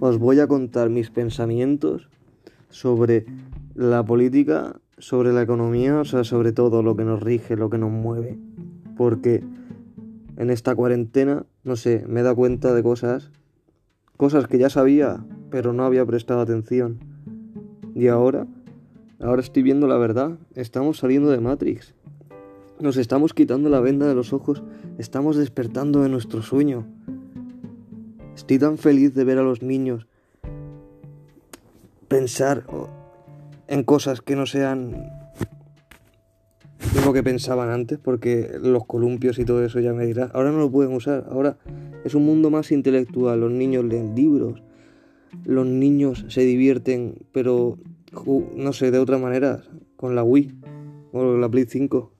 os voy a contar mis pensamientos sobre la política, sobre la economía, o sea, sobre todo lo que nos rige, lo que nos mueve. Porque en esta cuarentena, no sé, me he dado cuenta de cosas, cosas que ya sabía, pero no había prestado atención. Y ahora, ahora estoy viendo la verdad, estamos saliendo de Matrix. Nos estamos quitando la venda de los ojos, estamos despertando de nuestro sueño. Estoy tan feliz de ver a los niños pensar en cosas que no sean lo que pensaban antes, porque los columpios y todo eso ya me dirás. Ahora no lo pueden usar, ahora es un mundo más intelectual. Los niños leen libros, los niños se divierten, pero no sé, de otra manera, con la Wii o la Play 5.